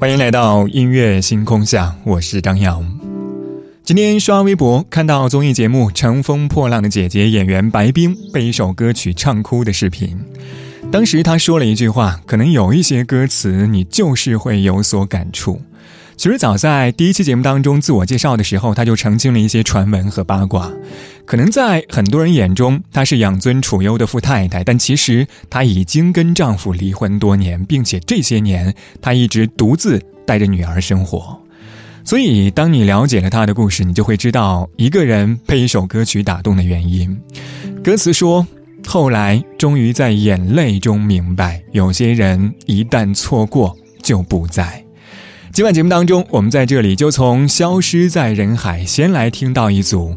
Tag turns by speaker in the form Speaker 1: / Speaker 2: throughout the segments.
Speaker 1: 欢迎来到音乐星空下，我是张扬。今天刷微博看到综艺节目《乘风破浪的姐姐》演员白冰被一首歌曲唱哭的视频。当时他说了一句话，可能有一些歌词你就是会有所感触。其实早在第一期节目当中自我介绍的时候，他就澄清了一些传闻和八卦。可能在很多人眼中，她是养尊处优的富太太，但其实她已经跟丈夫离婚多年，并且这些年她一直独自带着女儿生活。所以，当你了解了她的故事，你就会知道一个人被一首歌曲打动的原因。歌词说：“后来终于在眼泪中明白，有些人一旦错过就不在。”今晚节目当中，我们在这里就从消失在人海先来听到一组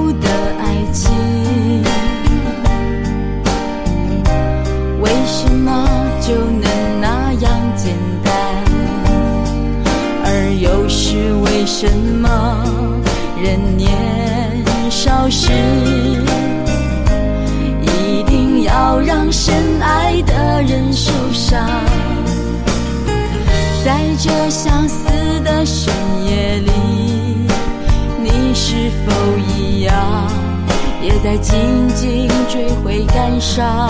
Speaker 2: 为什么人年少时，一定要让深爱的人受伤？在这相思的深夜里。你是否一样，也在静静追悔感伤？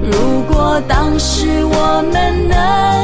Speaker 2: 如果当时我们能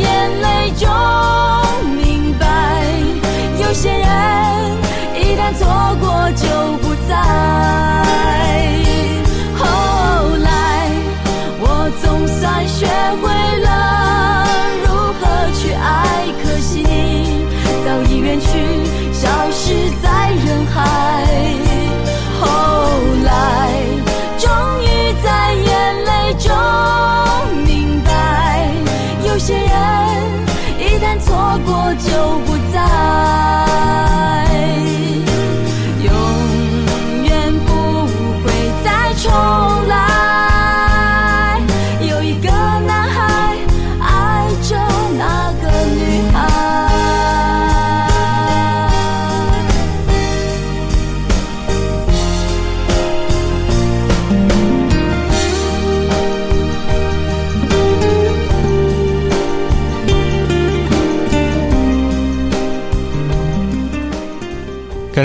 Speaker 2: 错过就不再。后来，我总算学会了如何去爱，可惜你早已远去，消失在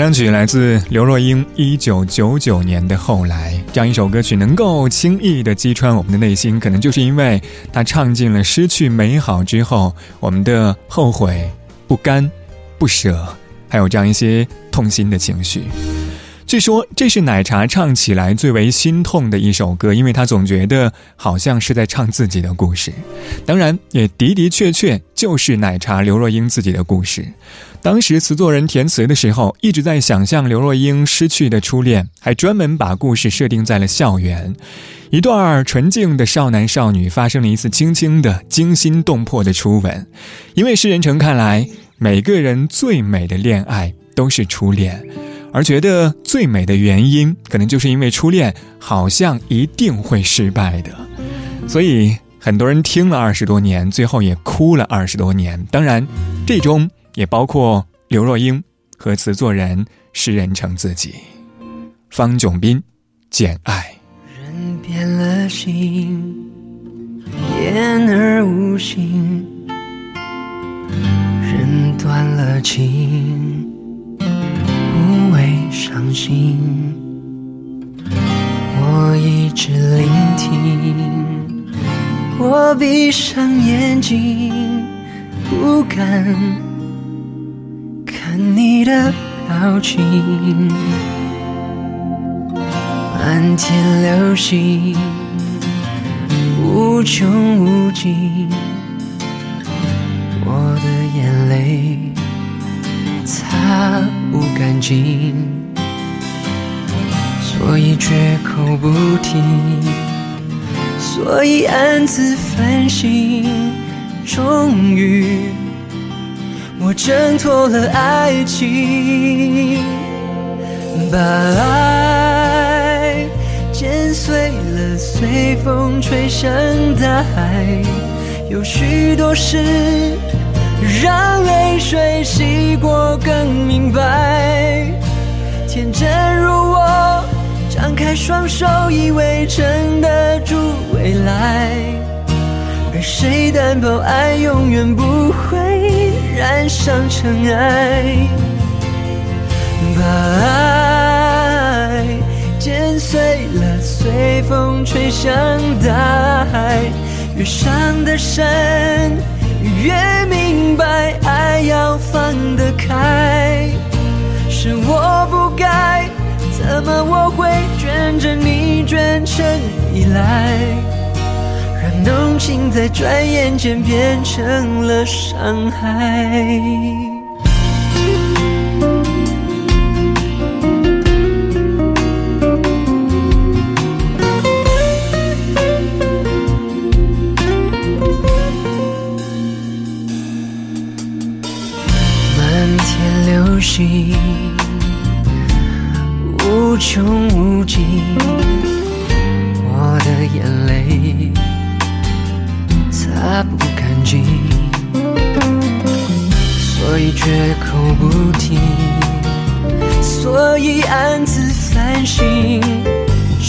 Speaker 1: 歌曲来自刘若英一九九九年的《后来》，这样一首歌曲能够轻易的击穿我们的内心，可能就是因为它唱尽了失去美好之后我们的后悔、不甘、不舍，还有这样一些痛心的情绪。据说这是奶茶唱起来最为心痛的一首歌，因为他总觉得好像是在唱自己的故事。当然，也的的确确就是奶茶刘若英自己的故事。当时词作人填词的时候，一直在想象刘若英失去的初恋，还专门把故事设定在了校园，一段纯净的少男少女发生了一次轻轻的、惊心动魄的初吻。因为诗人城看来，每个人最美的恋爱都是初恋。而觉得最美的原因，可能就是因为初恋好像一定会失败的，所以很多人听了二十多年，最后也哭了二十多年。当然，这中也包括刘若英和词作人诗人成自己。方炯斌，《简爱》。
Speaker 3: 人变了心，言而无信，人断了情。无谓伤心，我一直聆听，我闭上眼睛，不敢你的表情。漫天流星，无穷无尽，我的眼泪。擦不干净，所以绝口不提，所以暗自反省。终于，我挣脱了爱情，把爱剪碎了，随风吹向大海。有许多事。让泪水洗过更明白，天真如我，张开双手以为撑得住未来，而谁担保爱永远不会染上尘埃？把爱剪碎了，随风吹向大海，越伤得深。越明白，爱要放得开，是我不该，怎么我会卷着你卷成依赖，让浓情在转眼间变成了伤害。口不提，所以暗自反省。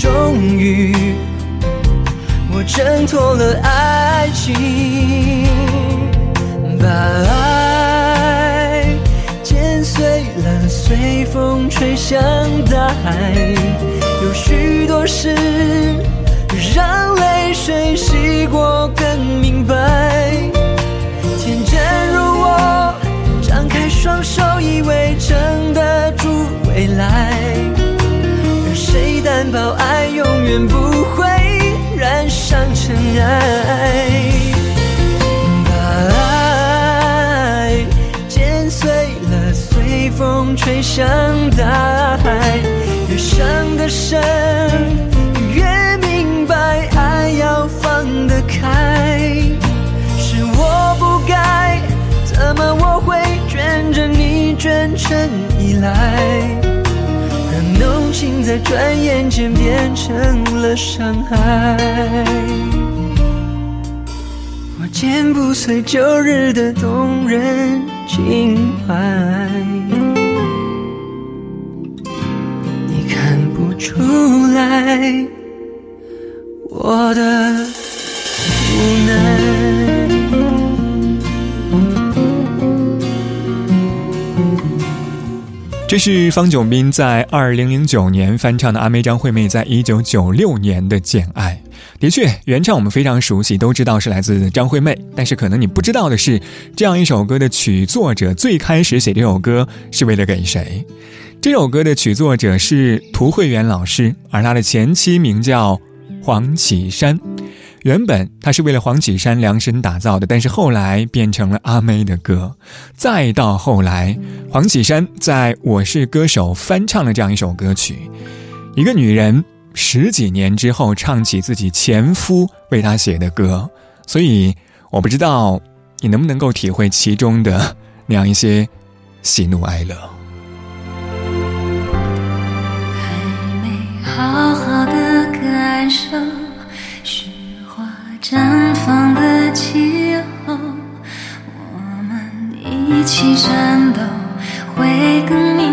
Speaker 3: 终于，我挣脱了爱情，把爱剪碎了，随风吹向大海。有许多事，让泪水洗过更明白。天真如我，双手，以为撑得住未来。谁担保爱永远不会染上尘埃？把爱剪碎了，随风吹向大海。越伤得深，依赖？浓情在转眼间变成了伤害，我剪不碎旧日的动人情怀，你看不出来我的无奈。
Speaker 1: 这是方炯斌在二零零九年翻唱的阿妹张惠妹在一九九六年的《简爱》。的确，原唱我们非常熟悉，都知道是来自张惠妹。但是可能你不知道的是，这样一首歌的曲作者最开始写这首歌是为了给谁？这首歌的曲作者是涂慧源老师，而他的前妻名叫黄绮珊。原本他是为了黄绮珊量身打造的，但是后来变成了阿妹的歌。再到后来，黄绮珊在我是歌手翻唱了这样一首歌曲。一个女人十几年之后唱起自己前夫为她写的歌，所以我不知道你能不能够体会其中的那样一些喜怒哀乐。
Speaker 4: 绽放的气候，我们一起战斗，会更明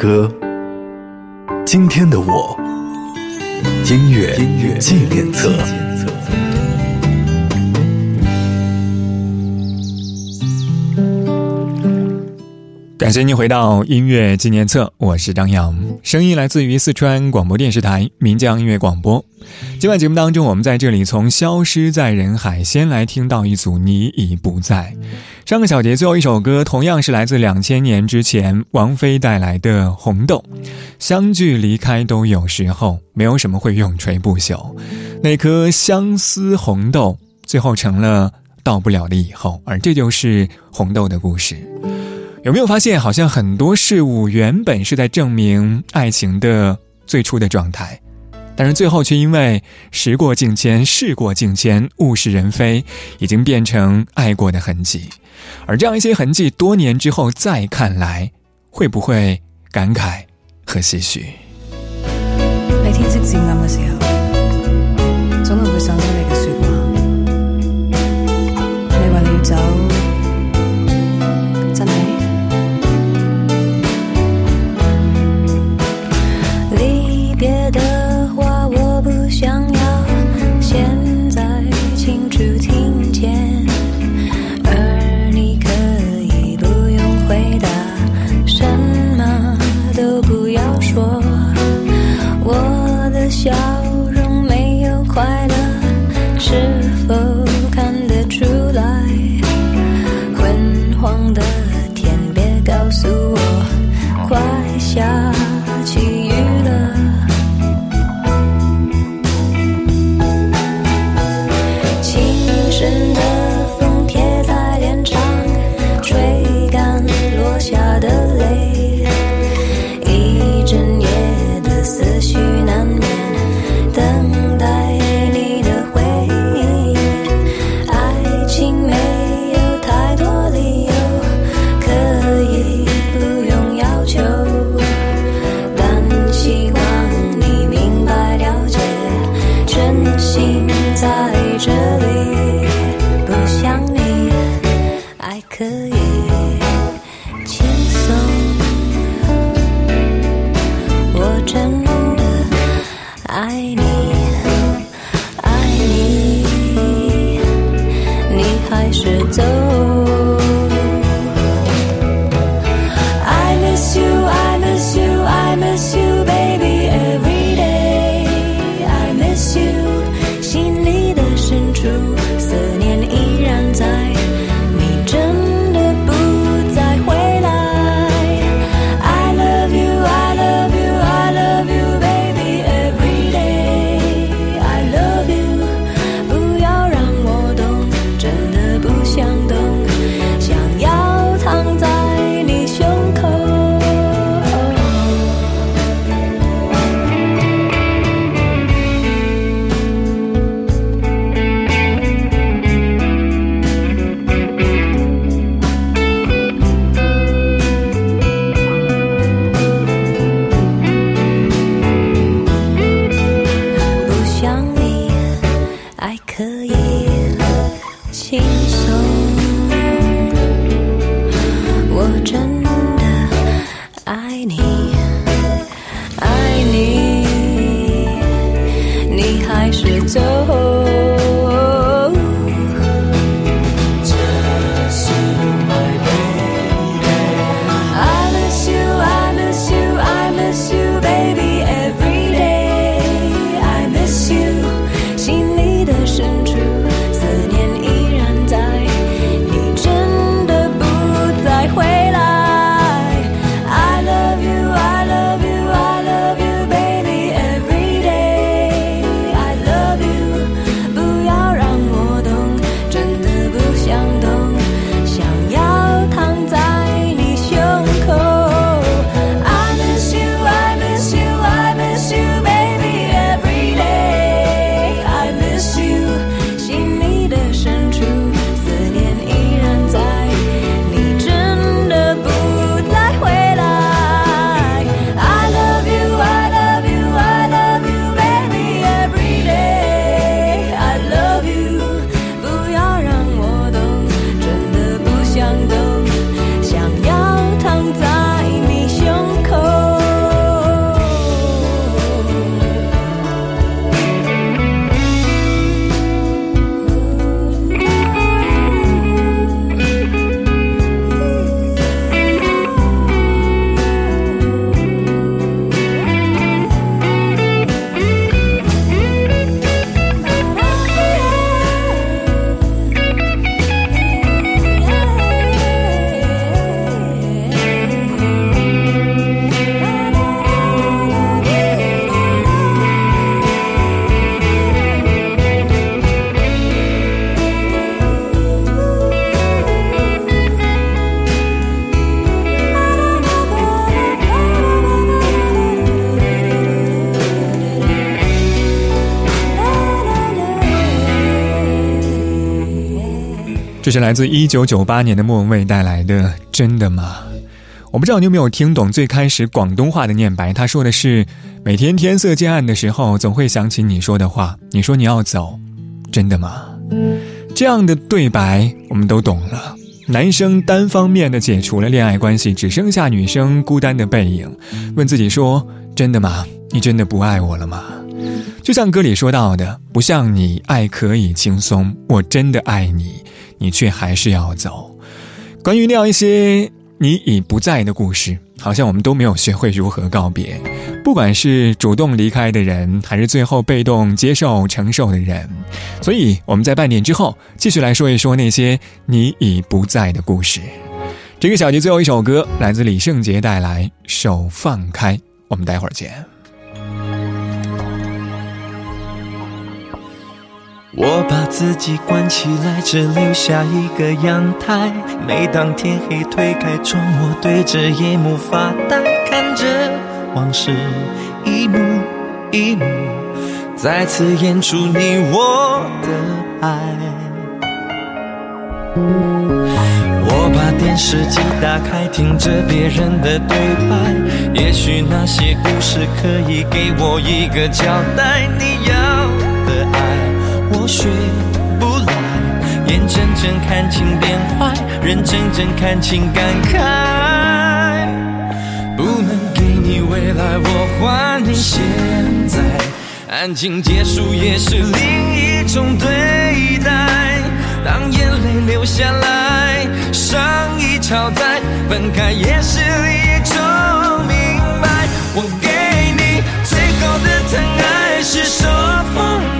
Speaker 5: 歌，今天的我，音乐纪念册。
Speaker 1: 感谢您回到音乐纪念册，我是张扬，声音来自于四川广播电视台岷江音乐广播。今晚节目当中，我们在这里从《消失在人海》先来听到一组《你已不在》。上个小节最后一首歌，同样是来自两千年之前王菲带来的《红豆》。相聚离开都有时候，没有什么会永垂不朽。那颗相思红豆，最后成了到不了的以后，而这就是红豆的故事。有没有发现，好像很多事物原本是在证明爱情的最初的状态，但是最后却因为时过境迁、事过境迁、物是人非，已经变成爱过的痕迹。而这样一些痕迹，多年之后再看来，会不会感慨和唏嘘？
Speaker 2: 你天色渐暗嘅时候，总系会想起你嘅说话。你话你要走。
Speaker 1: 心在这里不想你爱可以这是来自一九九八年的莫文蔚带来的《真的吗》。我不知道你有没有听懂最开始广东话的念白，他说的是：“每天天色渐暗的时候，总会想起你说的话。你说你要走，真的吗？”这样的对白我们都懂了。男生单方面的解除了恋爱关系，只剩下女生孤单的背影，问自己说：“真的吗？你真的不爱我了吗？”就像歌里说到的：“不像你爱可以轻松，我真的爱你。”你却还是要走。关于那样一些你已不在的故事，好像我们都没有学会如何告别。不管是主动离开的人，还是最后被动接受承受的人。所以我们在半点之后继续来说一说那些你已不在的故事。这个小节最后一首歌来自李圣杰带来《手放开》，我们待会儿见。
Speaker 6: 我把自己关起来，只留下一个阳台。每当天黑推开窗，我对着夜幕发呆，看着往事一幕一幕再次演出你我的爱。我把电视机打开，听着别人的对白，也许那些故事可以给我一个交代。你要。我学不来，眼睁睁看情变坏，人睁睁看情感慨。不能给你未来，我还你现在。安静结束也是另一种对待。当眼泪流下来，伤已超载，分开也是一种明白。我给你最后的疼爱，是手放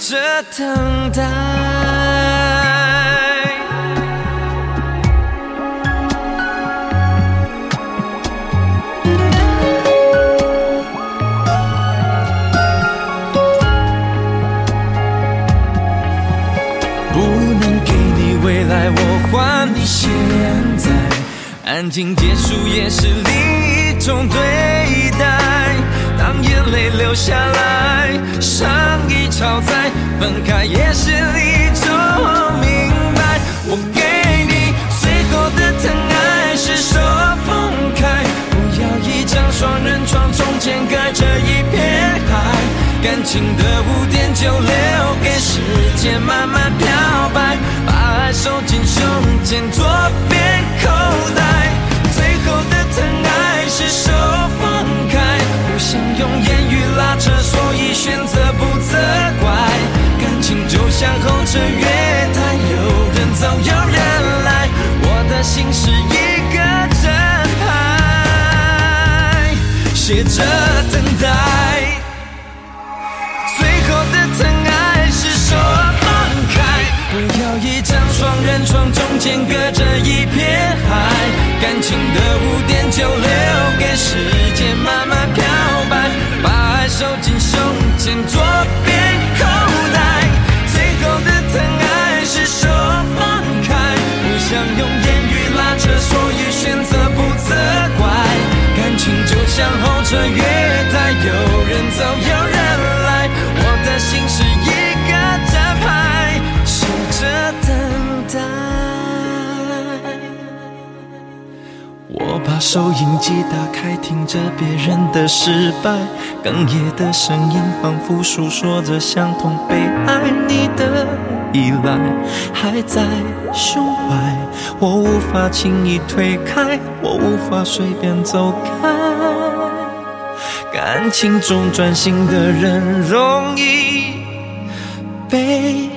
Speaker 6: 着等待，不能给你未来，我还你现在。安静结束也是另一种对。留下来，伤已超载，分开也是一种明白。我给你最后的疼爱是手放开，不要一张双人床，中间隔着一片海。感情的污点就留给时间慢慢漂白，把爱收进胸前左边口袋。最后的疼爱是手放开。不想用言语拉扯，所以选择不责怪。感情就像候车月台，有人走有人来，我的心是一个站牌，写着等待。最后的疼爱是手放开，不要一张双人床，中间隔着一片海。感情的污点就留给时间慢慢漂白，把爱。收进胸前左边口袋，最后的疼爱是手放开，不想用言语拉扯，所以选择不责怪。感情就像候车月台，有人走有人来，我的心是一个站牌，守着等待。我把收音机打开，听着别人的失败。哽咽的声音仿佛诉说着相同悲哀，你的依赖还在胸怀，我无法轻易推开，我无法随便走开。感情中专心的人容易被。